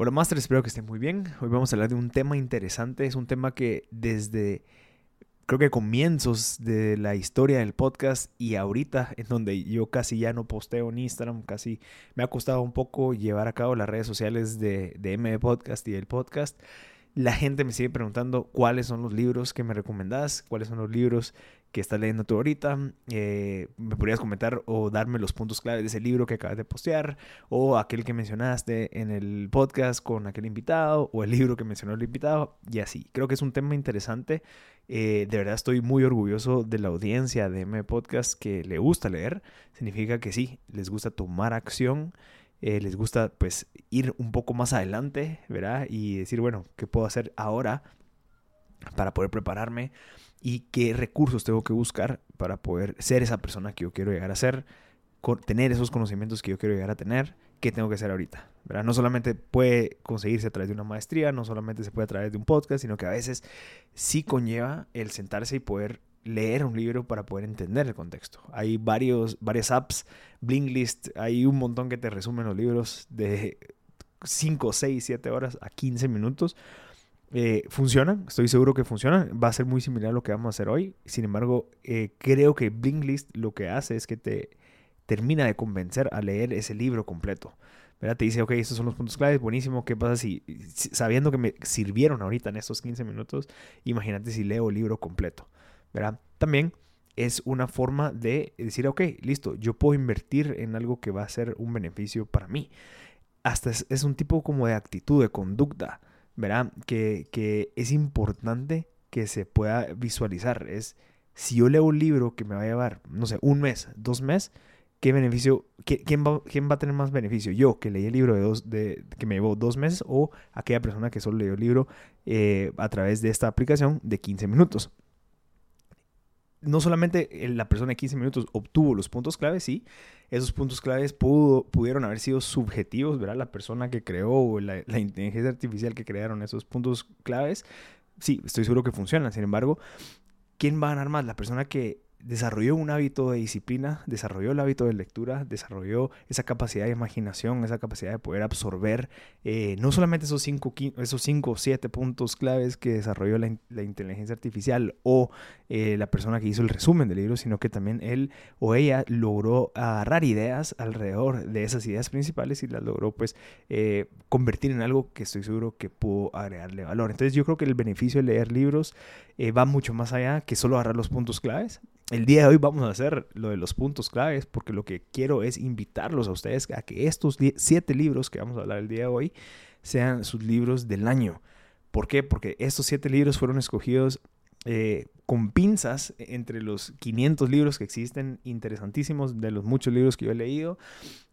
Hola Master, espero que estén muy bien. Hoy vamos a hablar de un tema interesante. Es un tema que desde creo que comienzos de la historia del podcast y ahorita en donde yo casi ya no posteo en Instagram, casi me ha costado un poco llevar a cabo las redes sociales de, de M Podcast y del podcast. La gente me sigue preguntando cuáles son los libros que me recomendás, cuáles son los libros que estás leyendo tú ahorita. Eh, me podrías comentar o darme los puntos clave de ese libro que acabas de postear, o aquel que mencionaste en el podcast con aquel invitado, o el libro que mencionó el invitado, y así. Creo que es un tema interesante. Eh, de verdad estoy muy orgulloso de la audiencia de M Podcast que le gusta leer. Significa que sí, les gusta tomar acción. Eh, les gusta pues ir un poco más adelante, ¿verdad? Y decir, bueno, ¿qué puedo hacer ahora para poder prepararme? Y qué recursos tengo que buscar para poder ser esa persona que yo quiero llegar a ser, tener esos conocimientos que yo quiero llegar a tener, qué tengo que hacer ahorita. ¿verdad? No solamente puede conseguirse a través de una maestría, no solamente se puede a través de un podcast, sino que a veces sí conlleva el sentarse y poder leer un libro para poder entender el contexto. Hay varios, varias apps, Blinklist, hay un montón que te resumen los libros de 5, 6, 7 horas a 15 minutos eh, funcionan, estoy seguro que funcionan. Va a ser muy similar a lo que vamos a hacer hoy. Sin embargo, eh, creo que Blinklist lo que hace es que te termina de convencer a leer ese libro completo. ¿verdad? Te dice, ok, estos son los puntos claves, buenísimo. ¿Qué pasa si, sabiendo que me sirvieron ahorita en estos 15 minutos, imagínate si leo el libro completo? ¿verdad? También es una forma de decir, ok, listo, yo puedo invertir en algo que va a ser un beneficio para mí. Hasta es un tipo como de actitud, de conducta. ¿Verdad? Que, es importante que se pueda visualizar. Es, si yo leo un libro que me va a llevar, no sé, un mes, dos meses, ¿qué beneficio, quién, va, quién va a tener más beneficio? ¿Yo que leí el libro de dos, de, que me llevó dos meses o aquella persona que solo leyó el libro eh, a través de esta aplicación de 15 minutos? No solamente la persona de 15 minutos obtuvo los puntos claves, sí, esos puntos claves pudieron haber sido subjetivos, ¿verdad? La persona que creó, la, la inteligencia artificial que crearon esos puntos claves, sí, estoy seguro que funcionan. Sin embargo, ¿quién va a ganar más? La persona que desarrolló un hábito de disciplina, desarrolló el hábito de lectura, desarrolló esa capacidad de imaginación, esa capacidad de poder absorber eh, no solamente esos cinco, esos cinco o siete puntos claves que desarrolló la, inteligencia artificial o eh, la persona que hizo el resumen del libro, sino que también él o ella logró agarrar ideas alrededor de esas ideas principales y las logró pues eh, convertir en algo que estoy seguro que pudo agregarle valor. Entonces yo creo que el beneficio de leer libros va mucho más allá que solo agarrar los puntos claves el día de hoy vamos a hacer lo de los puntos claves porque lo que quiero es invitarlos a ustedes a que estos siete libros que vamos a hablar el día de hoy sean sus libros del año. ¿Por qué? Porque estos siete libros fueron escogidos eh, con pinzas entre los 500 libros que existen, interesantísimos, de los muchos libros que yo he leído.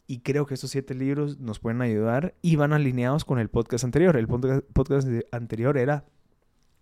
Y creo que estos siete libros nos pueden ayudar y van alineados con el podcast anterior. El podcast anterior era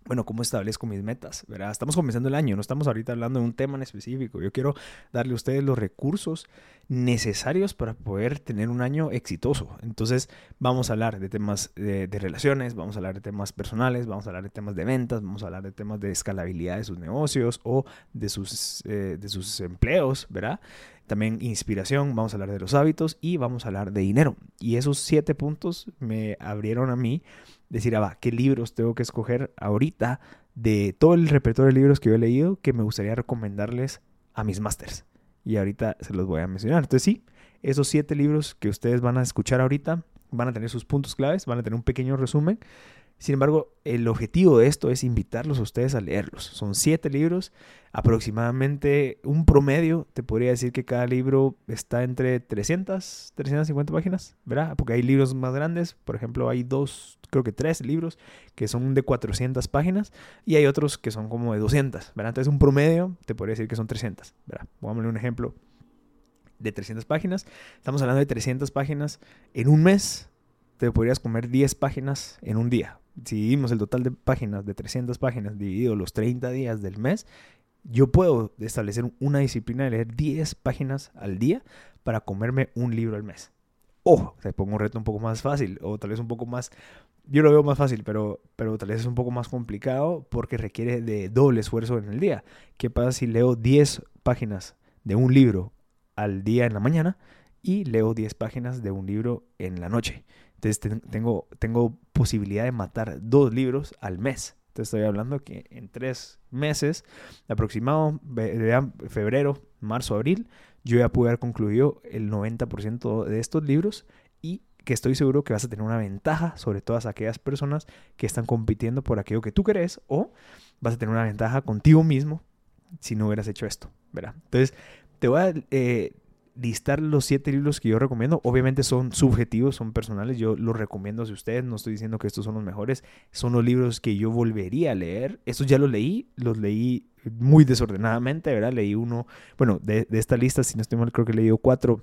bueno, cómo establezco mis metas, ¿verdad? Estamos comenzando el año, no estamos ahorita hablando de un tema en específico. Yo quiero darle a ustedes los recursos necesarios para poder tener un año exitoso. Entonces, vamos a hablar de temas de, relaciones, vamos a hablar de temas personales, vamos a hablar de temas de ventas, vamos a hablar de temas de escalabilidad de sus negocios o de sus, eh, de sus empleos, ¿verdad? También inspiración, vamos a hablar de los hábitos y vamos a hablar de dinero. Y esos siete puntos me abrieron a mí decir, ah, va, ¿qué libros tengo que escoger ahorita de todo el repertorio de libros que yo he leído que me gustaría recomendarles a mis masters? Y ahorita se los voy a mencionar. Entonces sí, esos siete libros que ustedes van a escuchar ahorita van a tener sus puntos claves, van a tener un pequeño resumen sin embargo, el objetivo de esto es invitarlos a ustedes a leerlos. Son siete libros, aproximadamente un promedio. Te podría decir que cada libro está entre 300, 350 páginas, ¿verdad? Porque hay libros más grandes. Por ejemplo, hay dos, creo que tres libros que son de 400 páginas y hay otros que son como de 200, ¿verdad? Entonces, un promedio te podría decir que son 300, ¿verdad? Pongámosle un ejemplo de 300 páginas. Estamos hablando de 300 páginas en un mes. Te podrías comer 10 páginas en un día, si dividimos el total de páginas de 300 páginas dividido los 30 días del mes, yo puedo establecer una disciplina de leer 10 páginas al día para comerme un libro al mes. O te pongo un reto un poco más fácil, o tal vez un poco más, yo lo veo más fácil, pero, pero tal vez es un poco más complicado porque requiere de doble esfuerzo en el día. ¿Qué pasa si leo 10 páginas de un libro al día en la mañana y leo 10 páginas de un libro en la noche? Entonces tengo, tengo posibilidad de matar dos libros al mes. Te estoy hablando que en tres meses, aproximado, febrero, marzo, abril, yo ya pude haber concluido el 90% de estos libros y que estoy seguro que vas a tener una ventaja sobre todas aquellas personas que están compitiendo por aquello que tú crees o vas a tener una ventaja contigo mismo si no hubieras hecho esto, ¿verdad? Entonces, te voy a eh, listar los siete libros que yo recomiendo. Obviamente son subjetivos, son personales. Yo los recomiendo a ustedes. No estoy diciendo que estos son los mejores. Son los libros que yo volvería a leer. Estos ya los leí. Los leí muy desordenadamente, ¿verdad? Leí uno, bueno, de, esta lista, si no estoy mal, creo que he leído cuatro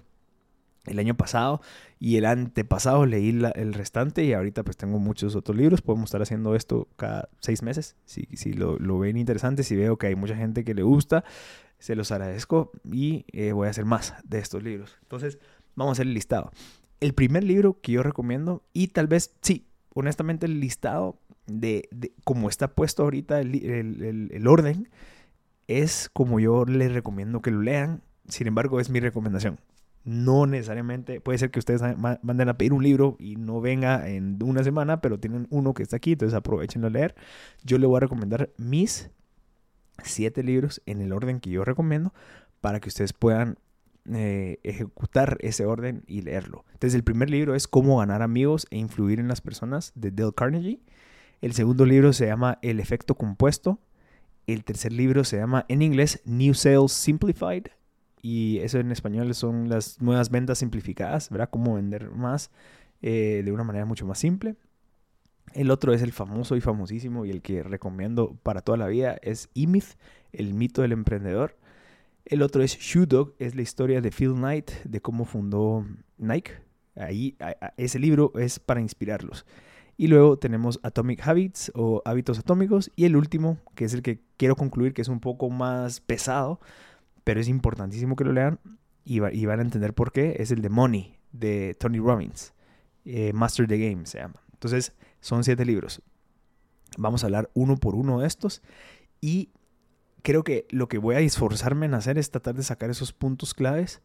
el año pasado y el antepasado leí el restante y ahorita pues tengo muchos otros libros. Podemos estar haciendo esto cada seis meses. Si, si lo, ven interesante, si veo que hay mucha gente que le gusta, se los agradezco y eh, voy a hacer más de estos libros. Entonces, vamos a hacer el listado. El primer libro que yo recomiendo y tal vez, sí, honestamente el listado de, como está puesto ahorita el, el, el orden, es como yo les recomiendo que lo lean. Sin embargo, es mi recomendación no necesariamente, puede ser que ustedes manden a pedir un libro y no venga en una semana, pero tienen uno que está aquí, entonces aprovechenlo a leer. Yo le voy a recomendar mis siete libros en el orden que yo recomiendo para que ustedes puedan eh, ejecutar ese orden y leerlo. Entonces el primer libro es Cómo ganar amigos e influir en las personas de Dale Carnegie. El segundo libro se llama El efecto compuesto. El tercer libro se llama en inglés New Sales Simplified y eso en español son las nuevas ventas simplificadas, ¿verdad? Cómo vender más eh, de una manera mucho más simple. El otro es el famoso y famosísimo y el que recomiendo para toda la vida es E-Myth, el mito del emprendedor. El otro es Shoe Dog, es la historia de Phil Knight, de cómo fundó Nike. Ahí, ese libro es para inspirarlos. Y luego tenemos Atomic Habits o Hábitos Atómicos. Y el último, que es el que quiero concluir, que es un poco más pesado, pero es importantísimo que lo lean y, van a entender por qué. Es el de Money de Tony Robbins. Eh, Master the Game se llama. Entonces, son siete libros. Vamos a hablar uno por uno de estos. Y creo que lo que voy a esforzarme en hacer es tratar de sacar esos puntos claves.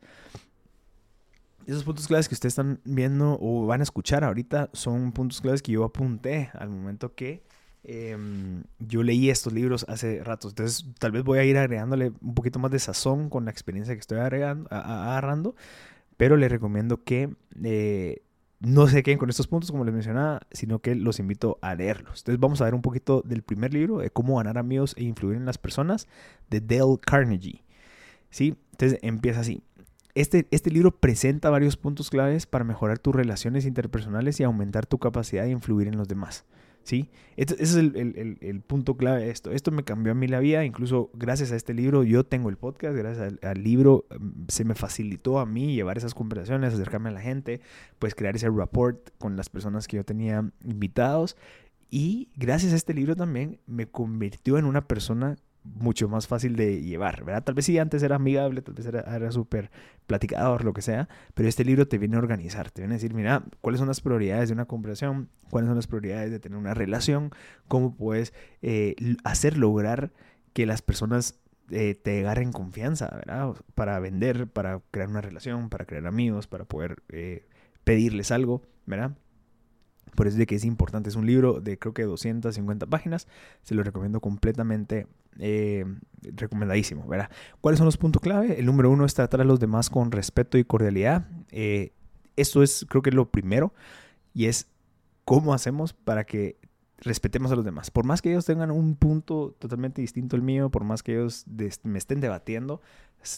Esos puntos claves que ustedes están viendo o van a escuchar ahorita son puntos claves que yo apunté al momento que Em, yo leí estos libros hace rato, entonces tal vez voy a ir agregándole un poquito más de sazón con la experiencia que estoy agregando, agarrando, pero les recomiendo que eh, no se queden con estos puntos como les mencionaba, sino que los invito a leerlos. Entonces vamos a ver un poquito del primer libro, de cómo ganar amigos e influir en las personas, de Dale Carnegie. ¿Sí? Entonces empieza así. Este, este libro presenta varios puntos claves para mejorar tus relaciones interpersonales y aumentar tu capacidad de influir en los demás. ¿Sí? ese es el, punto clave de esto. Esto me cambió a mí la vida, incluso gracias a este libro yo tengo el podcast, gracias al, libro mm, se me facilitó a mí llevar esas conversaciones, acercarme a la gente, pues crear ese rapport con las personas que yo tenía invitados. Y gracias a este libro también me convirtió en una persona mucho más fácil de llevar, ¿verdad? Tal vez sí antes era amigable, tal vez era, era súper platicador, lo que sea, pero este libro te viene a organizar, te viene a decir, mira, cuáles son las prioridades de una conversación, cuáles son las prioridades de tener una relación, cómo puedes eh, hacer lograr que las personas eh, te agarren confianza, ¿verdad? Para vender, para crear una relación, para crear amigos, para poder eh, pedirles algo, ¿verdad? Por eso es de que es importante. Es un libro de creo que 250 páginas. Se lo recomiendo completamente eh, recomendadísimo, ¿verdad? ¿Cuáles son los puntos clave? El número uno es tratar a los demás con respeto y cordialidad. Eh, esto es, creo que es lo primero. Y es cómo hacemos para que respetemos a los demás. Por más que ellos tengan un punto totalmente distinto al mío, por más que ellos me estén debatiendo,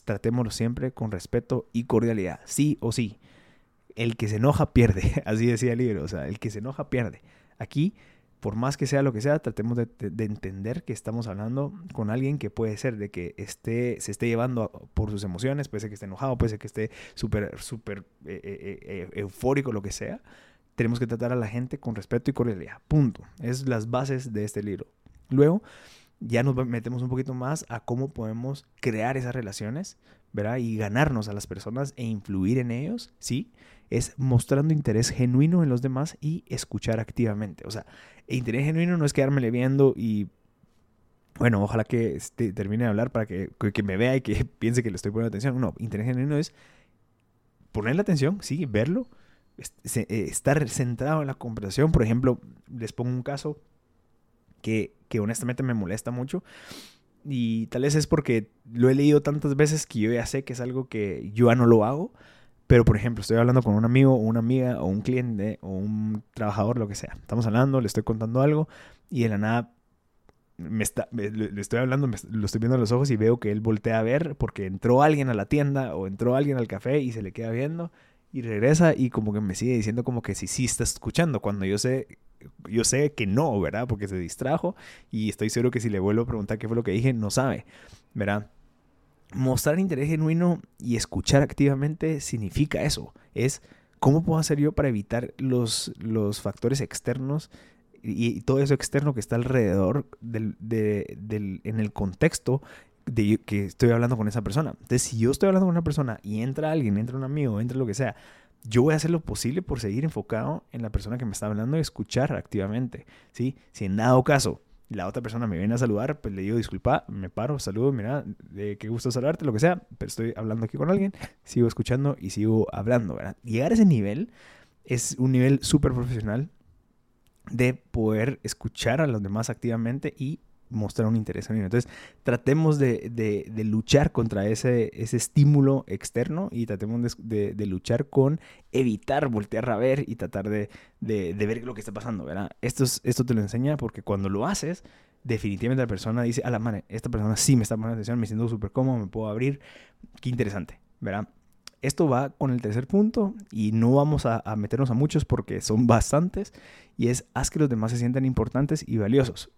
tratémoslo siempre con respeto y cordialidad. Sí o sí el que se enoja pierde, así decía el libro, o sea, el que se enoja pierde. Aquí, por más que sea lo que sea, tratemos de, entender que estamos hablando con alguien que puede ser de que esté, se esté llevando por sus emociones, puede ser que esté enojado, puede ser que esté súper, súper eh, eh, eh, eufórico, lo que sea. Tenemos que tratar a la gente con respeto y cordialidad. Punto. Es las bases de este libro. Luego, ya nos metemos un poquito más a cómo podemos crear esas relaciones, ¿verdad? Y ganarnos a las personas e influir en ellos, ¿sí? Es mostrando interés genuino en los demás y escuchar activamente. O sea, interés genuino no es quedármele viendo y, bueno, ojalá que este, termine de hablar para que, que me vea y que piense que le estoy poniendo atención. No, interés genuino es ponerle atención, sí, verlo, estar centrado en la conversación. Por ejemplo, les pongo un caso que, que honestamente me molesta mucho. Y tal vez es porque lo he leído tantas veces que yo ya sé que es algo que yo ya no lo hago. Pero, por ejemplo, estoy hablando con un amigo o una amiga o un cliente o un trabajador, lo que sea. Estamos hablando, le estoy contando algo y de la nada me está, le estoy hablando, lo estoy viendo a los ojos y veo que él voltea a ver porque entró alguien a la tienda o entró alguien al café y se le queda viendo y regresa y como que me sigue diciendo como que sí, sí está escuchando cuando yo sé, yo sé que no, ¿verdad? Porque se distrajo y estoy seguro que si le vuelvo a preguntar qué fue lo que dije, no sabe, ¿verdad? Mostrar interés genuino y escuchar activamente significa eso, es cómo puedo hacer yo para evitar los, los factores externos y, todo eso externo que está alrededor del, del, en el contexto de que estoy hablando con esa persona. Entonces, si yo estoy hablando con una persona y entra alguien, entra un amigo, entra lo que sea, yo voy a hacer lo posible por seguir enfocado en la persona que me está hablando y escuchar activamente, ¿sí? Si en dado caso la otra persona me viene a saludar, pues le digo, disculpa, me paro, saludo, mira, qué gusto saludarte, lo que sea, pero estoy hablando aquí con alguien, sigo escuchando y sigo hablando, ¿verdad? Llegar a ese nivel es un nivel súper profesional de poder escuchar a los demás activamente y mostrar un interés en Entonces, tratemos de, de, luchar contra ese, ese, estímulo externo y tratemos de, de, luchar con evitar voltear a ver y tratar de, ver lo que está pasando, ¿verdad? Esto, es, esto te lo enseña porque cuando lo haces, definitivamente la persona dice, a la madre, esta persona sí me está poniendo atención, me siento súper cómodo, me puedo abrir, qué interesante, ¿verdad? Esto va con el tercer punto y no vamos a, meternos a muchos porque son bastantes y es haz que los demás se sientan importantes y valiosos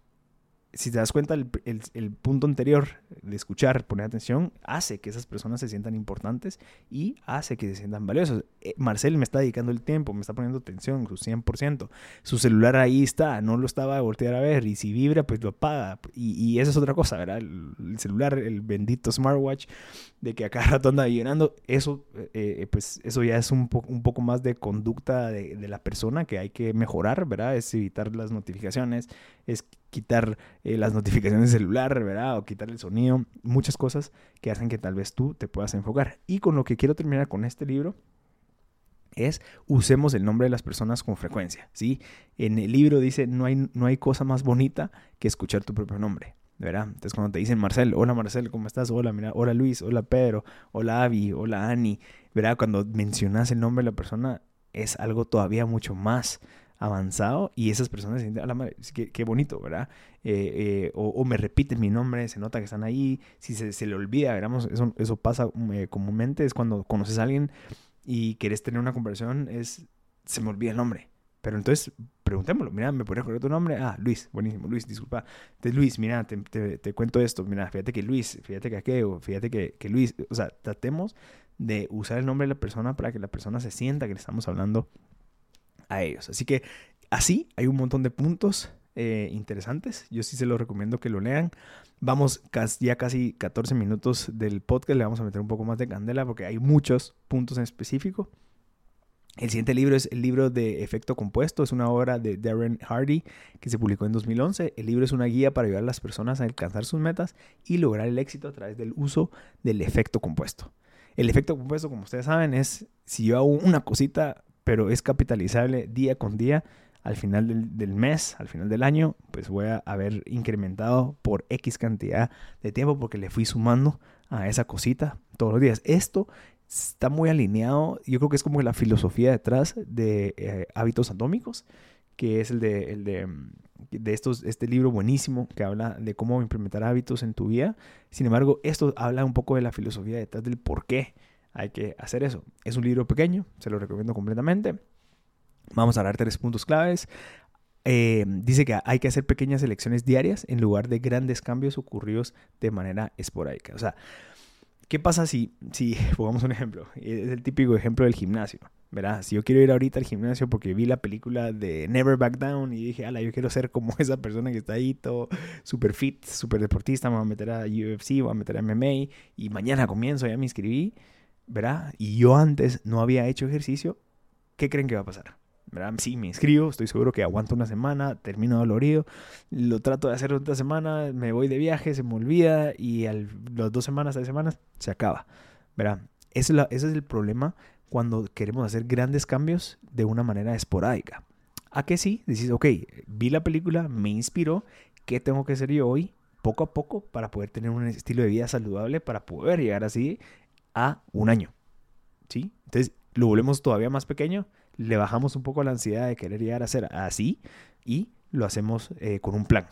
si te das cuenta, el, el, punto anterior de escuchar, poner atención, hace que esas personas se sientan importantes y hace que se sientan valiosos. Eh, Marcel me está dedicando el tiempo, me está poniendo atención, su 100%. Su celular ahí está, no lo estaba a voltear a ver y si vibra, pues lo apaga. Y, y eso es otra cosa, ¿verdad? El, celular, el bendito smartwatch, de que a cada rato anda llenando, eso, eh, eh, pues eso ya es un, un poco más de conducta de, de la persona que hay que mejorar, ¿verdad? Es evitar las notificaciones, es quitar eh, las notificaciones del celular, ¿verdad? O quitar el sonido, muchas cosas que hacen que tal vez tú te puedas enfocar. Y con lo que quiero terminar con este libro es usemos el nombre de las personas con frecuencia, ¿sí? En el libro dice, no hay, no hay cosa más bonita que escuchar tu propio nombre, ¿verdad? Entonces cuando te dicen Marcel, hola Marcel, ¿cómo estás? Hola, mira, hola Luis, hola Pedro, hola Avi, hola Ani, ¿verdad? Cuando mencionas el nombre de la persona es algo todavía mucho más avanzado y esas personas se sienten, qué, qué bonito, ¿verdad? Eh, eh, o, me repiten mi nombre, se nota que están ahí, si se, se le olvida, digamos, eso, eso pasa eh, comúnmente, es cuando conoces a alguien y quieres tener una conversación, es, se me olvida el nombre. Pero entonces, preguntémoslo, mira, ¿me podrías recordar tu nombre? Ah, Luis, buenísimo, Luis, disculpa. Entonces, Luis, mira, te, te, cuento esto, mira, fíjate que Luis, fíjate que aquello, fíjate que, que Luis, o sea, tratemos de usar el nombre de la persona para que la persona se sienta que le estamos hablando a ellos. Así que así hay un montón de puntos eh, interesantes. Yo sí se los recomiendo que lo lean. Vamos ya casi 14 minutos del podcast. Le vamos a meter un poco más de candela porque hay muchos puntos en específico. El siguiente libro es el libro de Efecto Compuesto. Es una obra de Darren Hardy que se publicó en 2011. El libro es una guía para ayudar a las personas a alcanzar sus metas y lograr el éxito a través del uso del efecto compuesto. El efecto compuesto, como ustedes saben, es si yo hago una cosita pero es capitalizable día con día. Al final del, mes, al final del año, pues voy a haber incrementado por X cantidad de tiempo porque le fui sumando a esa cosita todos los días. Esto está muy alineado, yo creo que es como la filosofía detrás de eh, hábitos atómicos, que es el de, el de, de estos, este libro buenísimo que habla de cómo implementar hábitos en tu vida. Sin embargo, esto habla un poco de la filosofía detrás del por qué hay que hacer eso. Es un libro pequeño, se lo recomiendo completamente. Vamos a dar tres puntos claves. Eh, dice que hay que hacer pequeñas elecciones diarias en lugar de grandes cambios ocurridos de manera esporádica. O sea, ¿qué pasa si, si pongamos un ejemplo? Es el típico ejemplo del gimnasio. ¿verdad? Si yo quiero ir ahorita al gimnasio porque vi la película de Never Back Down y dije, ala, yo quiero ser como esa persona que está ahí todo super fit, super deportista, me voy a meter a UFC, me voy a meter a MMA y mañana comienzo, ya me inscribí ¿verdad? Y yo antes no había hecho ejercicio, ¿qué creen que va a pasar? ¿verdad? Sí, me inscribo, estoy seguro que aguanto una semana, termino dolorido, lo trato de hacer otra semana, me voy de viaje, se me olvida y a las dos semanas, tres semanas, se acaba, ¿verdad? Ese es, el problema cuando queremos hacer grandes cambios de una manera esporádica. ¿A que sí? Dices, ok, vi la película, me inspiró, ¿qué tengo que hacer yo hoy? Poco a poco para poder tener un estilo de vida saludable, para poder llegar así a un año. ¿Sí? Entonces lo volvemos todavía más pequeño, le bajamos un poco la ansiedad de querer llegar a ser así y lo hacemos eh, con un plan.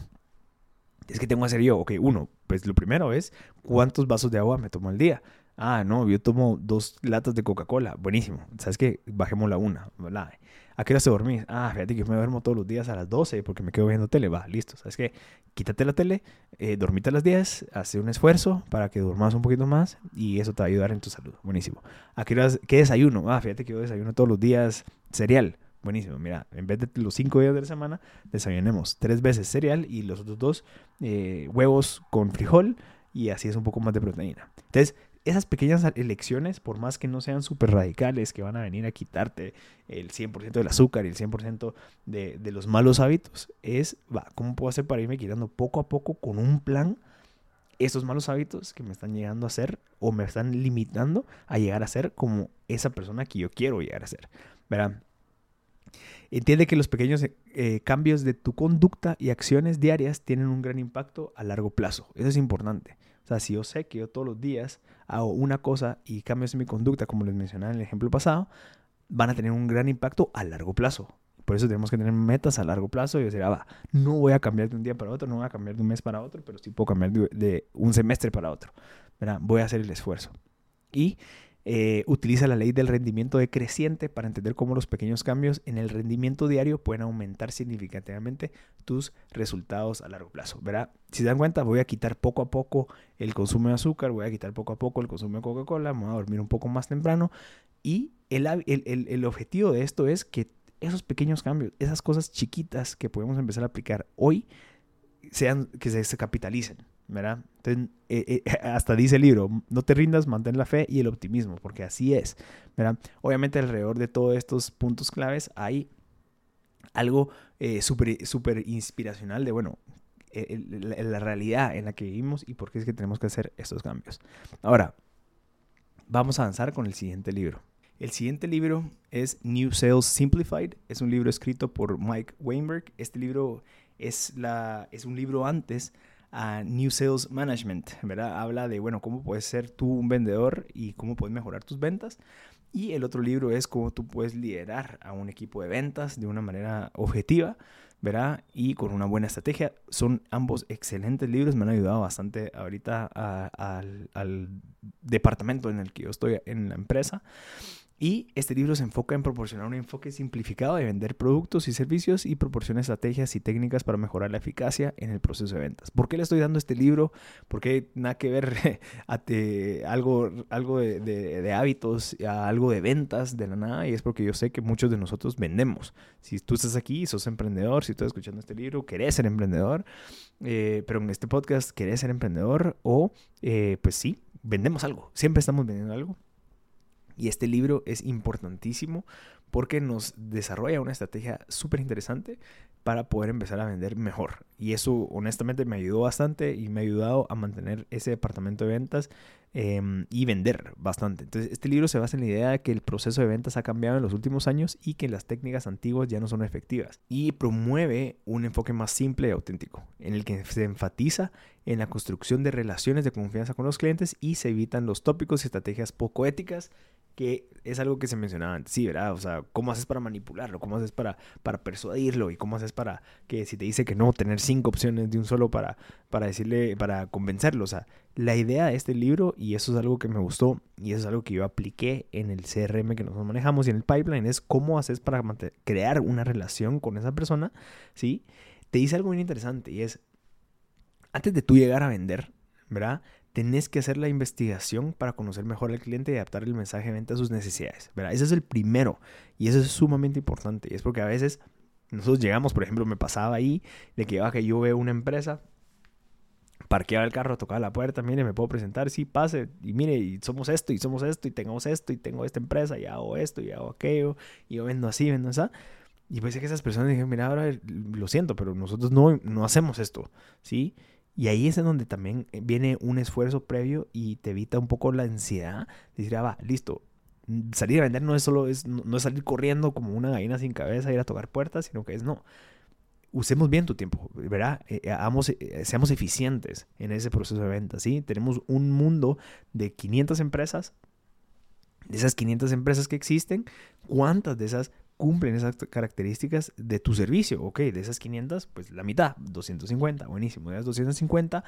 Es que tengo que hacer yo, ok, uno, pues lo primero es cuántos vasos de agua me tomo al día. Ah, no, yo tomo dos latas de Coca-Cola. Buenísimo. ¿Sabes qué? Bajemos la una. ¿verdad? ¿A qué hora se dormís? Ah, fíjate que yo me duermo todos los días a las 12 porque me quedo viendo tele. Va, listo. ¿Sabes qué? Quítate la tele, eh, dormite a las 10, hace un esfuerzo para que duermas un poquito más y eso te va a ayudar en tu salud. Buenísimo. ¿A qué hora, qué desayuno? Ah, fíjate que yo desayuno todos los días cereal. Buenísimo, mira, en vez de los cinco días de la semana, desayunemos tres veces cereal y los otros dos eh, huevos con frijol y así es un poco más de proteína. Entonces, esas pequeñas elecciones, por más que no sean súper radicales, que van a venir a quitarte el 100% del azúcar y el 100% de, de, los malos hábitos, es, va, ¿cómo puedo hacer para irme quitando poco a poco con un plan esos malos hábitos que me están llegando a ser o me están limitando a llegar a ser como esa persona que yo quiero llegar a ser? ¿Verdad? Entiende que los pequeños eh, cambios de tu conducta y acciones diarias tienen un gran impacto a largo plazo. Eso es importante. O sea, si yo sé que yo todos los días hago una cosa y cambios en mi conducta, como les mencionaba en el ejemplo pasado, van a tener un gran impacto a largo plazo. Por eso tenemos que tener metas a largo plazo y decir, ah, va, no voy a cambiar de un día para otro, no voy a cambiar de un mes para otro, pero sí puedo cambiar de, de un semestre para otro. ¿verdad? Voy a hacer el esfuerzo. Y eh, utiliza la ley del rendimiento decreciente para entender cómo los pequeños cambios en el rendimiento diario pueden aumentar significativamente tus resultados a largo plazo. ¿verdad? Si se dan cuenta, voy a quitar poco a poco el consumo de azúcar, voy a quitar poco a poco el consumo de Coca-Cola, voy a dormir un poco más temprano y el, el objetivo de esto es que esos pequeños cambios, esas cosas chiquitas que podemos empezar a aplicar hoy, sean, que se capitalicen. ¿Verdad? Eh, eh, hasta dice el libro, no te rindas, mantén la fe y el optimismo, porque así es, ¿verdad? Obviamente alrededor de todos estos puntos claves hay algo eh, súper inspiracional de, bueno, la, realidad en la que vivimos y por qué es que tenemos que hacer estos cambios. Ahora, vamos a avanzar con el siguiente libro. El siguiente libro es New Sales Simplified. Es un libro escrito por Mike Weinberg. Este libro es, la, es un libro antes a New Sales Management, ¿verdad? Habla de, bueno, cómo puedes ser tú un vendedor y cómo puedes mejorar tus ventas. Y el otro libro es cómo tú puedes liderar a un equipo de ventas de una manera objetiva, ¿verdad? Y con una buena estrategia. Son ambos excelentes libros, me han ayudado bastante ahorita al, al departamento en el que yo estoy en la empresa. Y este libro se enfoca en proporcionar un enfoque simplificado de vender productos y servicios y proporciona estrategias y técnicas para mejorar la eficacia en el proceso de ventas. ¿Por qué le estoy dando este libro? Porque nada que ver algo, algo de, hábitos a algo de ventas de la nada y es porque yo sé que muchos de nosotros vendemos. Si tú estás aquí, sos emprendedor, si estás escuchando este libro, querés ser emprendedor, eh, pero en este podcast querés ser emprendedor o eh, pues sí, vendemos algo, siempre estamos vendiendo algo y este libro es importantísimo porque nos desarrolla una estrategia súper interesante para poder empezar a vender mejor. Y eso honestamente me ayudó bastante y me ha ayudado a mantener ese departamento de ventas em, y vender bastante. Entonces, este libro se basa en la idea de que el proceso de ventas ha cambiado en los últimos años y que las técnicas antiguas ya no son efectivas. Y promueve un enfoque más simple y auténtico, en el que se enfatiza en la construcción de relaciones de confianza con los clientes y se evitan los tópicos y estrategias poco éticas que es algo que se mencionaba antes, sí, ¿verdad? O sea, ¿cómo haces para manipularlo? ¿Cómo haces para, para persuadirlo? ¿Y cómo haces para que si te dice que no, tener cinco opciones de un solo para, para decirle, para convencerlo? O sea, la idea de este libro, y eso es algo que me gustó, y eso es algo que yo apliqué en el CRM que nosotros manejamos y en el pipeline, es cómo haces para crear una relación con esa persona, ¿sí? Te dice algo muy interesante, y es, antes de tú llegar a vender, ¿verdad? tenés que hacer la investigación para conocer mejor al cliente y adaptar el mensaje de venta a sus necesidades. ¿verdad? Ese es el primero y eso es sumamente importante. Y es porque a veces nosotros llegamos, por ejemplo, me pasaba ahí de que, que yo veo una empresa, parqueaba el carro, tocaba la puerta, mire, me puedo presentar, sí, pase, y mire, y somos esto, y somos esto, y tenemos esto, y tengo esta empresa, y hago esto, y hago aquello, y yo vendo así, vendo así. Y pensé que esas personas dijeron, mira, ahora lo siento, pero nosotros no, no hacemos esto, ¿sí? Y ahí es en donde también viene un esfuerzo previo y te evita un poco la ansiedad. Decir, ah, va, listo, salir a vender no es solo es, no es salir corriendo como una gallina sin cabeza, ir a tocar puertas, sino que es no. Usemos bien tu tiempo, ¿verdad? Eh, eh, seamos eficientes en ese proceso de venta, ¿sí? Tenemos un mundo de 500 empresas. De esas 500 empresas que existen, ¿cuántas de esas cumplen esas características de tu servicio. Ok, de esas 500, pues la mitad, 250, buenísimo. De esas 250,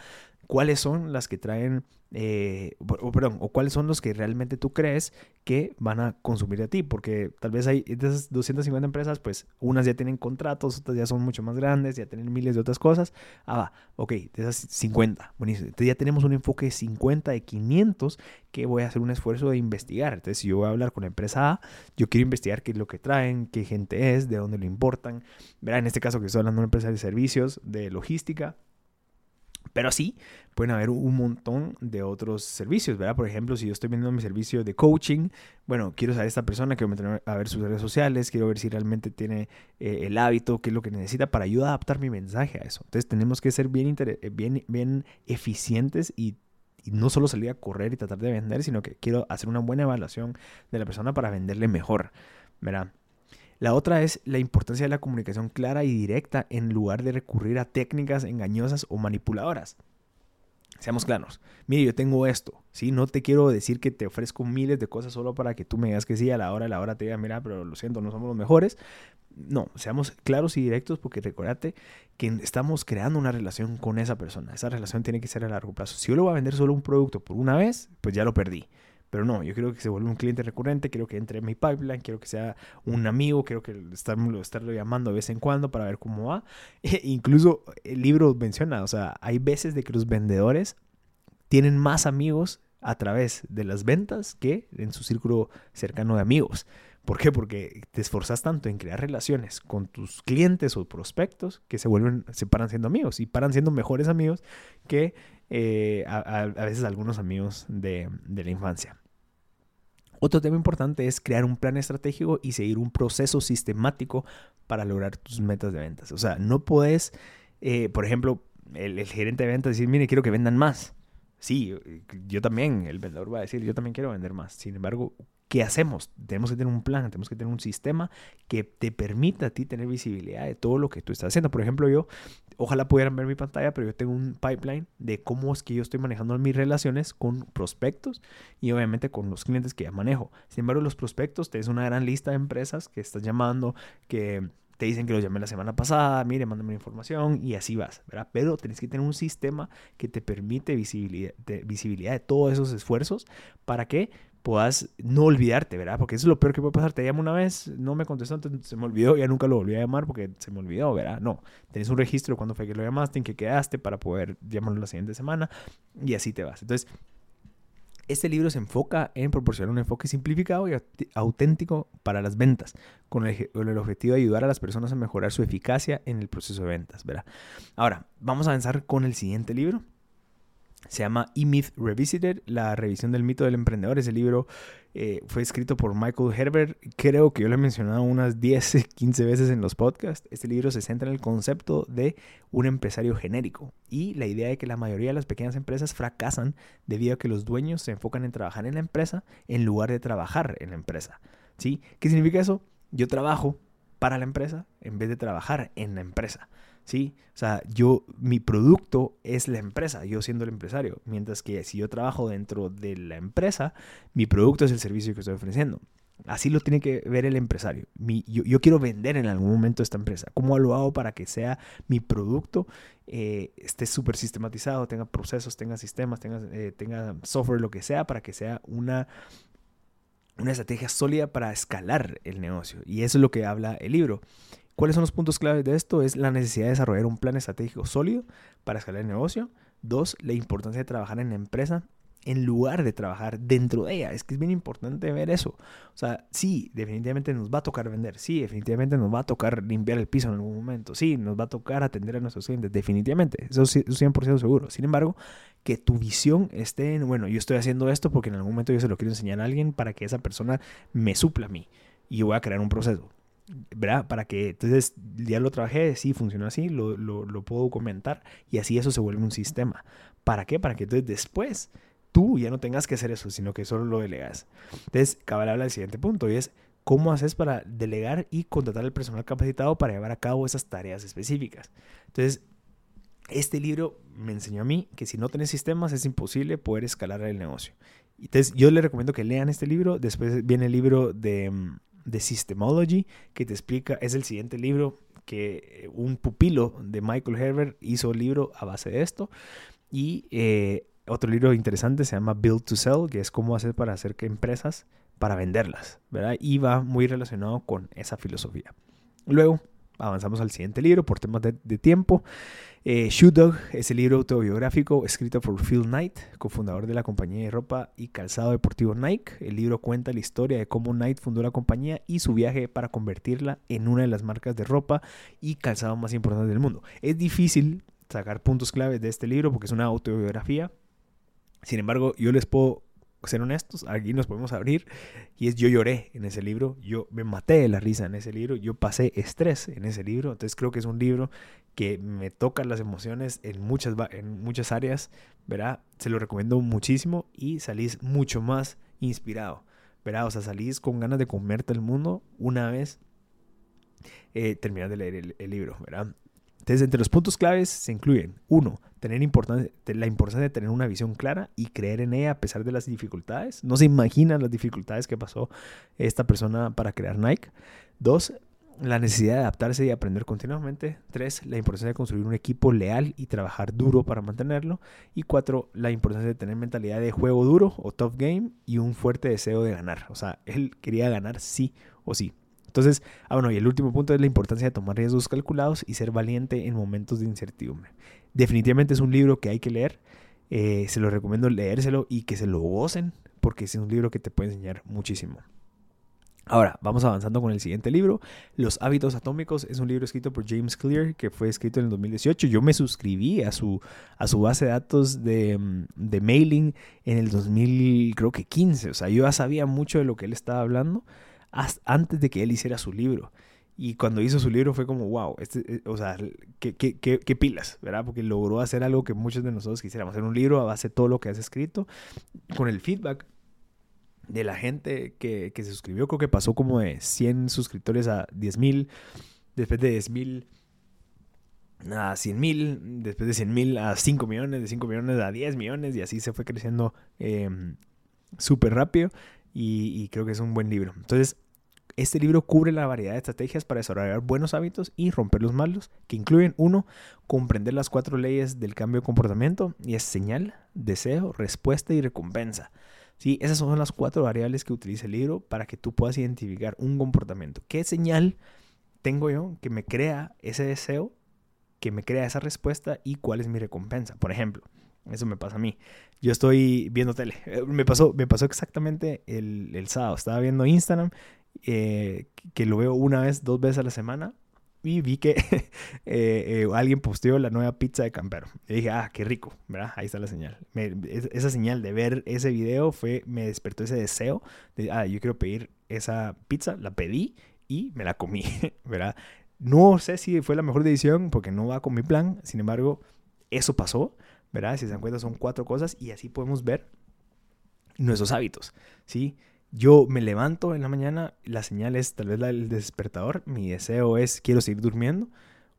¿cuáles son las que traen, eh, o, perdón, o cuáles son los que realmente tú crees que van a consumir a ti? Porque tal vez hay de esas 250 empresas, pues unas ya tienen contratos, otras ya son mucho más grandes, ya tienen miles de otras cosas. Ah, va, ok, de esas 50, buenísimo. Entonces ya tenemos un enfoque de 50, de 500, que voy a hacer un esfuerzo de investigar. Entonces, si yo voy a hablar con la empresa A, yo quiero investigar qué es lo que traen qué gente es, de dónde lo importan. Verá, en este caso que estoy hablando de una empresa de servicios, de logística. Pero sí, pueden haber un montón de otros servicios, ¿verdad? Por ejemplo, si yo estoy vendiendo mi servicio de coaching, bueno, quiero saber esta persona, quiero meter a ver sus redes sociales, quiero ver si realmente tiene eh, el hábito, qué es lo que necesita para ayudar a adaptar mi mensaje a eso. Entonces tenemos que ser bien, bien, bien eficientes y y no solo salir a correr y tratar de vender, sino que quiero hacer una buena evaluación de la persona para venderle mejor. ¿verdad? La otra es la importancia de la comunicación clara y directa en lugar de recurrir a técnicas engañosas o manipuladoras. Seamos claros. Mire, yo tengo esto, ¿sí? No te quiero decir que te ofrezco miles de cosas solo para que tú me digas que sí, a la hora, a la hora te diga, mira, pero lo siento, no somos los mejores. No, seamos claros y directos porque recuérdate que estamos creando una relación con esa persona. Esa relación tiene que ser a largo plazo. Si yo le voy a vender solo un producto por una vez, pues ya lo perdí. Pero no, yo quiero que se vuelva un cliente recurrente, quiero que entre en mi pipeline, quiero que sea un amigo, quiero que estarlo, estarlo llamando de vez en cuando para ver cómo va. E incluso el libro menciona, o sea, hay veces de que los vendedores tienen más amigos a través de las ventas que en su círculo cercano de amigos. ¿Por qué? Porque te esforzas tanto en crear relaciones con tus clientes o prospectos que se vuelven, se paran siendo amigos y paran siendo mejores amigos que eh, a, veces algunos amigos de, de la infancia. Otro tema importante es crear un plan estratégico y seguir un proceso sistemático para lograr tus metas de ventas. O sea, no puedes, eh, por ejemplo, el, el, gerente de ventas decir, mire, quiero que vendan más. Sí, yo también, el vendedor va a decir, yo también quiero vender más. Sin embargo, ¿qué hacemos? Tenemos que tener un plan, tenemos que tener un sistema que te permita a ti tener visibilidad de todo lo que tú estás haciendo. Por ejemplo, yo, ojalá pudieran ver mi pantalla, pero yo tengo un pipeline de cómo es que yo estoy manejando mis relaciones con prospectos y obviamente con los clientes que ya manejo. Sin embargo, los prospectos, tienes una gran lista de empresas que estás llamando, que te dicen que los llamé la semana pasada, mire, mándame información y así vas, ¿verdad? Pero tienes que tener un sistema que te permite visibilidad de, visibilidad de todos esos esfuerzos para que puedas no olvidarte, ¿verdad? Porque eso es lo peor que puede pasar. Te llamo una vez, no me contestó, entonces se me olvidó, ya nunca lo volví a llamar porque se me olvidó, ¿verdad? No, tenés un registro de cuándo fue que lo llamaste, en qué quedaste para poder llamarlo la siguiente semana y así te vas. Entonces, este libro se enfoca en proporcionar un enfoque simplificado y auténtico para las ventas, con el, con el, objetivo de ayudar a las personas a mejorar su eficacia en el proceso de ventas, ¿verdad? Ahora, vamos a avanzar con el siguiente libro, se llama E-Myth Revisited, la revisión del mito del emprendedor. Ese libro eh, fue escrito por Michael Herbert. Creo que yo lo he mencionado unas 10, 15 veces en los podcasts. Este libro se centra en el concepto de un empresario genérico y la idea de que la mayoría de las pequeñas empresas fracasan debido a que los dueños se enfocan en trabajar en la empresa en lugar de trabajar en la empresa. ¿Sí? ¿Qué significa eso? Yo trabajo para la empresa en vez de trabajar en la empresa. ¿Sí? O sea, yo, mi producto es la empresa, yo siendo el empresario, mientras que si yo trabajo dentro de la empresa, mi producto es el servicio que estoy ofreciendo. Así lo tiene que ver el empresario. yo, quiero vender en algún momento esta empresa. ¿Cómo lo hago para que sea mi producto eh, esté súper sistematizado, tenga procesos, tenga sistemas, tenga, eh, tenga software, lo que sea, para que sea una, una estrategia sólida para escalar el negocio? Y eso es lo que habla el libro. ¿Cuáles son los puntos claves de esto? Es la necesidad de desarrollar un plan estratégico sólido para escalar el negocio. Dos, la importancia de trabajar en la empresa en lugar de trabajar dentro de ella. Es que es bien importante ver eso. O sea, sí, definitivamente nos va a tocar vender. Sí, definitivamente nos va a tocar limpiar el piso en algún momento. Sí, nos va a tocar atender a nuestros clientes. Definitivamente. Eso es 100% seguro. Sin embargo, que tu visión esté en, bueno, yo estoy haciendo esto porque en algún momento yo se lo quiero enseñar a alguien para que esa persona me supla a mí. Y yo voy a crear un proceso. ¿Verdad? Para que, entonces, ya lo trabajé, sí, funcionó así, lo, lo, puedo comentar y así eso se vuelve un sistema. ¿Para qué? Para que entonces después tú ya no tengas que hacer eso, sino que solo lo delegas. Entonces, cabal habla del siguiente punto y es cómo haces para delegar y contratar al personal capacitado para llevar a cabo esas tareas específicas. Entonces, este libro me enseñó a mí que si no tenés sistemas es imposible poder escalar el negocio. Entonces, yo le recomiendo que lean este libro. Después viene el libro de, mm, de Systemology, que te explica, es el siguiente libro que un pupilo de Michael Herbert hizo libro a base de esto. Y eh, otro libro interesante se llama Build to Sell, que es cómo hacer para hacer que empresas para venderlas, ¿verdad? Y va muy relacionado con esa filosofía. Luego avanzamos al siguiente libro por temas de, tiempo. Eh, Shoe Dog es el libro autobiográfico escrito por Phil Knight, cofundador de la compañía de ropa y calzado deportivo Nike. El libro cuenta la historia de cómo Knight fundó la compañía y su viaje para convertirla en una de las marcas de ropa y calzado más importantes del mundo. Es difícil sacar puntos claves de este libro porque es una autobiografía. Sin embargo, yo les puedo ser honestos, aquí nos podemos abrir y es yo lloré en ese libro, yo me maté de la risa en ese libro, yo pasé estrés en ese libro, entonces creo que es un libro que me toca las emociones en muchas, en muchas áreas, ¿verdad? Se lo recomiendo muchísimo y salís mucho más inspirado, ¿verdad? O sea, salís con ganas de comerte el mundo una vez eh, terminas de leer el libro, ¿verdad? Entonces, entre los puntos claves se incluyen, uno, tener la importancia de tener una visión clara y creer en ella a pesar de las dificultades. No se imaginan las dificultades que pasó esta persona para crear Nike. Dos, la necesidad de adaptarse y aprender continuamente. Tres, la importancia de construir un equipo leal y trabajar duro para mantenerlo. Y cuatro, la importancia de tener mentalidad de juego duro o tough game y un fuerte deseo de ganar. O sea, él quería ganar sí o sí. Entonces, ah, bueno, y el último punto es la importancia de tomar riesgos calculados y ser valiente en momentos de incertidumbre. Definitivamente es un libro que hay que leer. Eh, se lo recomiendo leérselo y que se lo gocen, porque es un libro que te puede enseñar muchísimo. Ahora, vamos avanzando con el siguiente libro. Los hábitos atómicos es un libro escrito por James Clear, que fue escrito en el 2018. Yo me suscribí a su, a su base de datos de, de mailing en el 2015. O sea, yo ya sabía mucho de lo que él estaba hablando antes de que él hiciera su libro. Y cuando hizo su libro fue como, wow, este, eh, o sea, qué, qué, qué, pilas, ¿verdad? Porque logró hacer algo que muchos de nosotros quisiéramos, hacer un libro a base de todo lo que has escrito, con el feedback de la gente que, que se suscribió, creo que pasó como de 100 suscriptores a 10 mil, después de 10 mil a 100 mil, después de 100 mil a 5 millones, de 5 millones a 10 millones, y así se fue creciendo eh, súper rápido y, creo que es un buen libro. Entonces, este libro cubre la variedad de estrategias para desarrollar buenos hábitos y romper los malos, que incluyen uno, comprender las cuatro leyes del cambio de comportamiento y es señal, deseo, respuesta y recompensa. ¿Sí? Esas son las cuatro variables que utiliza el libro para que tú puedas identificar un comportamiento. ¿Qué señal tengo yo que me crea ese deseo, que me crea esa respuesta y cuál es mi recompensa? Por ejemplo, eso me pasa a mí. Yo estoy viendo tele. Eh, me pasó, me pasó exactamente el, el sábado. Estaba viendo Instagram, eh, que lo veo una vez, dos veces a la semana. Y vi que eh, alguien posteó la nueva pizza de Campero. Y dije, ah, qué rico, ¿verdad? Ahí está la señal. esa señal de ver ese video fue, me despertó ese deseo de, ah, yo quiero pedir esa pizza. La pedí y me la comí, ¿verdad? No sé si fue la mejor decisión porque no va con mi plan. Sin embargo, eso pasó. ¿Verdad? Si se dan cuenta son cuatro cosas y así podemos ver nuestros hábitos, ¿sí? Yo me levanto en la mañana, la señal es tal vez la despertador, mi deseo es quiero seguir durmiendo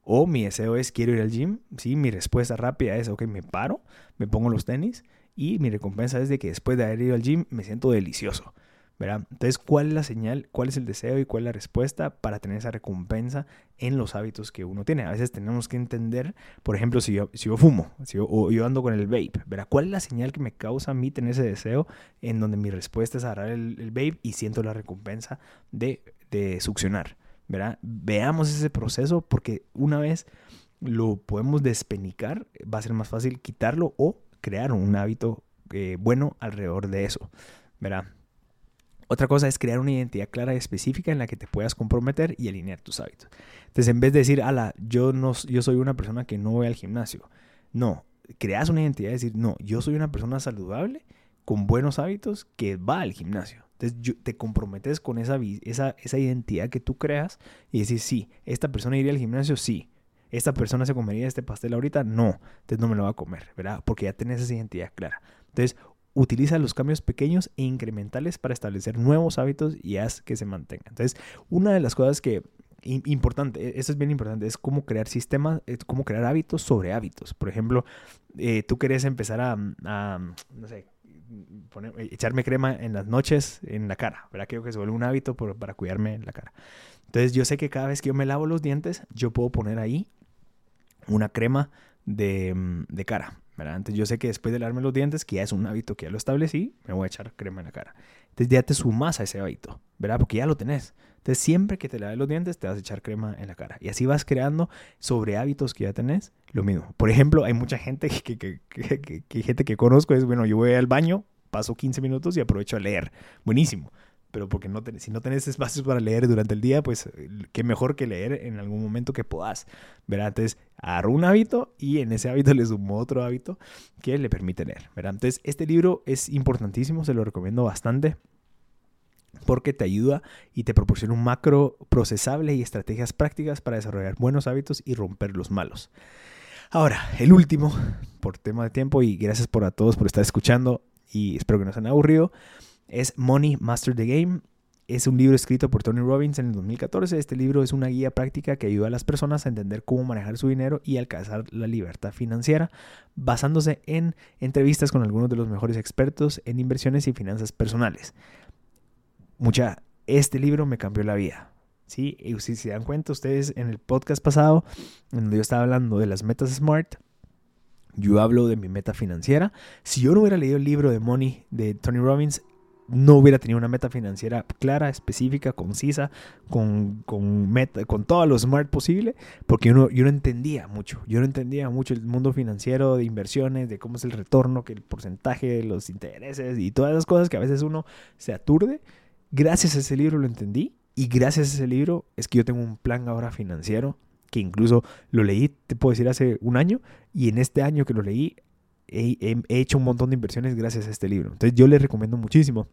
o mi deseo es quiero ir al gym, ¿sí? Mi respuesta rápida es, ok, me paro, me pongo los tenis y mi recompensa es de que después de haber ido al gym me siento delicioso, entonces, ¿cuál es la señal, cuál es el deseo y cuál es la respuesta para tener esa recompensa en los hábitos que uno tiene? A veces tenemos que entender, por ejemplo, si yo, si yo fumo si yo, o yo ando con el vape, ¿verdad? ¿Cuál es la señal que me causa a mí tener ese deseo en donde mi respuesta es agarrar el, el vape y siento la recompensa de, de succionar, ¿verdad? Veamos ese proceso porque una vez lo podemos despenicar, va a ser más fácil quitarlo o crear un hábito eh, bueno alrededor de eso, ¿verdad? Otra cosa es crear una identidad clara y específica en la que te puedas comprometer y alinear tus hábitos. Entonces, en vez de decir, ala, yo, no, yo soy una persona que no voy al gimnasio. No, creas una identidad de decir, no, yo soy una persona saludable con buenos hábitos que va al gimnasio. Entonces, te comprometes con esa, esa, identidad que tú creas y decir, sí, esta persona iría al gimnasio, sí. Esta persona se comería este pastel ahorita, no. Entonces no me lo va a comer, ¿verdad? Porque ya tenés esa identidad clara. Entonces, utiliza los cambios pequeños e incrementales para establecer nuevos hábitos y haz que se mantengan. Entonces, una de las cosas que importante, e, eso es bien importante, es cómo crear sistemas, cómo crear hábitos sobre hábitos. Por ejemplo, eh, tú querés empezar a, no sé, echarme crema en las noches en la cara, ¿verdad? Creo que se vuelve un hábito para cuidarme la cara. Entonces yo sé que cada vez que yo me lavo los dientes, yo puedo poner ahí una crema de cara, entonces yo sé que después de lavarme los dientes, que ya es un hábito que ya lo establecí, me voy a echar crema en la cara. Entonces ya te sumas a ese hábito, ¿verdad? Porque ya lo tenés. Entonces siempre que te laves los dientes, te vas a echar crema en la cara. Y así vas creando sobre hábitos que ya tenés lo mismo. Por ejemplo, hay mucha gente que, que, que, que gente que conozco es, bueno, yo voy al baño, paso 15 minutos y aprovecho a leer. Buenísimo pero porque no si no tenés espacios para leer durante el día, pues qué mejor que leer en algún momento que puedas, ¿verdad? Entonces, agarro un hábito y en ese hábito le sumo otro hábito que le permite leer, ¿verdad? Entonces, este libro es importantísimo, se lo recomiendo bastante porque te ayuda y te proporciona un macro procesable y estrategias prácticas para desarrollar buenos hábitos y romper los malos. Ahora, el último, por tema de tiempo y gracias por a todos por estar escuchando y espero que no se han aburrido es Money Master the Game. Es un libro escrito por Tony Robbins en el 2014. Este libro es una guía práctica que ayuda a las personas a entender cómo manejar su dinero y alcanzar la libertad financiera, basándose en entrevistas con algunos de los mejores expertos en inversiones y finanzas personales. Mucha, este libro me cambió la vida. ¿sí? Y si se dan cuenta ustedes en el podcast pasado, en donde yo estaba hablando de las metas SMART, yo hablo de mi meta financiera. Si yo no hubiera leído el libro de Money de Tony Robbins, no hubiera tenido una meta financiera clara, específica, concisa, con, con, meta, con todo lo smart posible, porque yo no, yo no entendía mucho. Yo no entendía mucho el mundo financiero, de inversiones, de cómo es el retorno, que el porcentaje de los intereses y todas esas cosas que a veces uno se aturde. Gracias a ese libro lo entendí y gracias a ese libro es que yo tengo un plan ahora financiero que incluso lo leí, te puedo decir, hace un año y en este año que lo leí he, hecho un montón de inversiones gracias a este libro. Entonces yo les recomiendo muchísimo.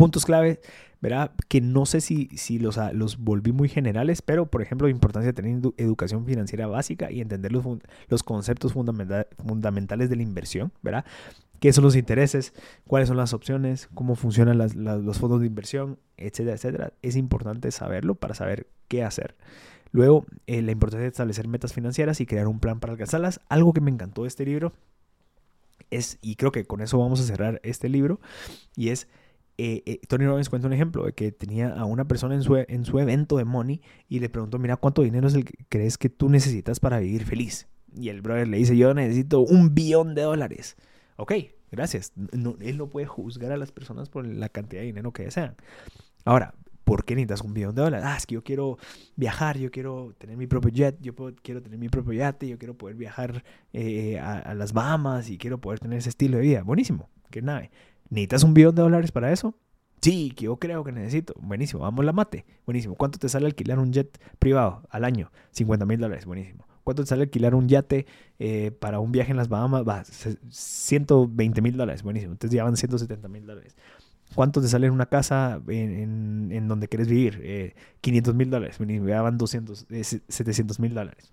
Puntos clave, ¿verdad? Que no sé si, si los, ah, los volví muy generales, pero por ejemplo, la importancia de tener educación financiera básica y entender los, los conceptos fundamentales de la inversión, ¿verdad? ¿Qué son los intereses? ¿Cuáles son las opciones? ¿Cómo funcionan los fondos de inversión? Etcétera, etcétera. Es importante saberlo para saber qué hacer. Luego, eh, la importancia de establecer metas financieras y crear un plan para alcanzarlas. Algo que me encantó de este libro es, y creo que con eso vamos a cerrar este libro, y es, eh, eh, Tony Robbins cuenta un ejemplo de que tenía a una persona en su, en su evento de Money y le preguntó, mira, ¿cuánto dinero es el que crees que tú necesitas para vivir feliz? Y el brother le dice, yo necesito un billón de dólares. Ok, gracias. él no puede juzgar a las personas por la cantidad de dinero que desean. Ahora, ¿por qué necesitas un billón de dólares? Ah, es que yo quiero viajar, yo quiero tener mi propio jet, yo quiero tener mi propio yate, yo quiero poder viajar eh, a, las Bahamas y quiero poder tener ese estilo de vida. Buenísimo, qué nave. ¿Necesitas un billón de dólares para eso? Sí, yo creo que necesito. Buenísimo, vamos la mate. Buenísimo. ¿Cuánto te sale alquilar un jet privado al año? 50 mil dólares. Buenísimo. ¿Cuánto te sale alquilar un yate eh, para un viaje en las Bahamas? Va, 120 mil dólares. Buenísimo. Entonces ya van 170 mil dólares. ¿Cuánto te sale en una casa en, donde quieres vivir? Eh, 500 mil dólares. Ya van 200, 700 eh, mil dólares.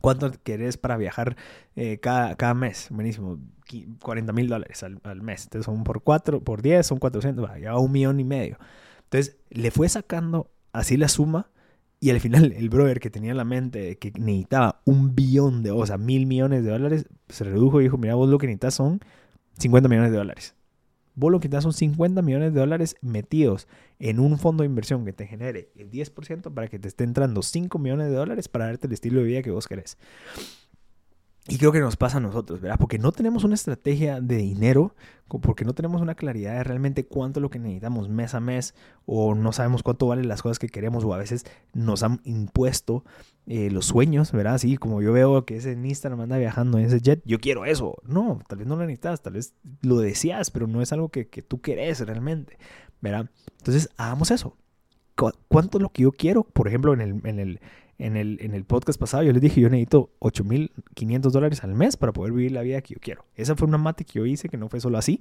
¿Cuánto querés para viajar eh, cada, cada, mes? Buenísimo. 40 mil dólares al, al, mes. Entonces son por 4, por 10, son 400. Va, ya un millón y medio. Entonces le fue sacando así la suma. Y al final el brother que tenía en la mente que necesitaba un billón de, o sea, mil millones de dólares, se redujo y dijo, mira, vos lo que necesitas son 50 millones de dólares vos lo que te son 50 millones de dólares metidos en un fondo de inversión que te genere el 10% para que te esté entrando 5 millones de dólares para darte el estilo de vida que vos querés. Y creo que nos pasa a nosotros, ¿verdad? Porque no tenemos una estrategia de dinero, porque no tenemos una claridad de realmente cuánto es lo que necesitamos mes a mes, o no sabemos cuánto valen las cosas que queremos, o a veces nos han impuesto eh, los sueños, ¿verdad? Así como yo veo que ese en Instagram anda viajando en ese jet, yo quiero eso. No, tal vez no lo necesitas, tal vez lo deseas, pero no es algo que, que tú querés realmente, ¿verdad? Entonces, hagamos eso. ¿Cuánto es lo que yo quiero? Por ejemplo, en el, en el en el, en el podcast pasado yo les dije, yo necesito 8.500 dólares al mes para poder vivir la vida que yo quiero. Esa fue una mate que yo hice, que no fue solo así,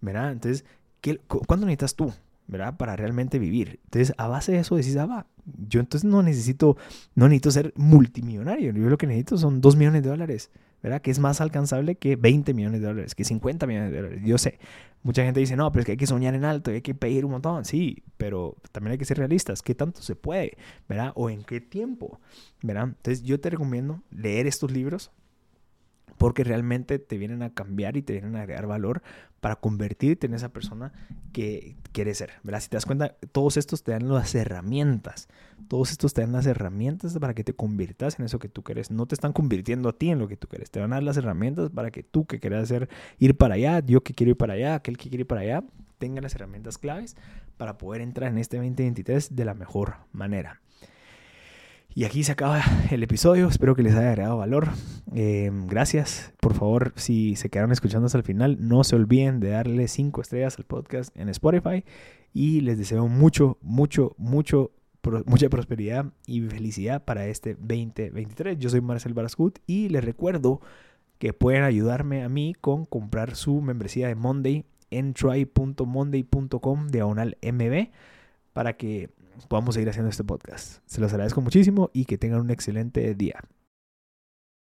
¿verdad? Entonces, ¿qué, ¿cuánto necesitas tú? ¿verdad? Para realmente vivir. Entonces, a base de eso decís, ah, va, yo entonces no necesito, no necesito ser multimillonario. Yo lo que necesito son 2 millones de dólares ¿verdad? Que es más alcanzable que 20 millones de dólares, que 50 millones de dólares. Yo sé, mucha gente dice, no, pero es que hay que soñar en alto, hay que pedir un montón. Sí, pero también hay que ser realistas. ¿Qué tanto se puede? ¿Verdad? O en qué tiempo, ¿verdad? Entonces yo te recomiendo leer estos libros porque realmente te vienen a cambiar y te vienen a agregar valor para convertirte en esa persona que quieres ser. ¿verdad? Si te das cuenta, todos estos te dan las herramientas. Todos estos te dan las herramientas para que te conviertas en eso que tú quieres. No te están convirtiendo a ti en lo que tú quieres. Te van a dar las herramientas para que tú que quieras hacer, ir para allá, yo que quiero ir para allá, aquel que quiere ir para allá, tenga las herramientas claves para poder entrar en este 2023 de la mejor manera. Y aquí se acaba el episodio. Espero que les haya agregado valor. Em, gracias. Por favor, si se quedaron escuchando hasta el final, no se olviden de darle 5 estrellas al podcast en Spotify. Y les deseo mucho, mucho, mucho, mucha prosperidad y felicidad para este 2023. Yo soy Marcel Barascut y les recuerdo que pueden ayudarme a mí con comprar su membresía de Monday en try.monday.com diagonal mb para que podamos seguir haciendo este podcast. Se los agradezco muchísimo y que tengan un excelente día.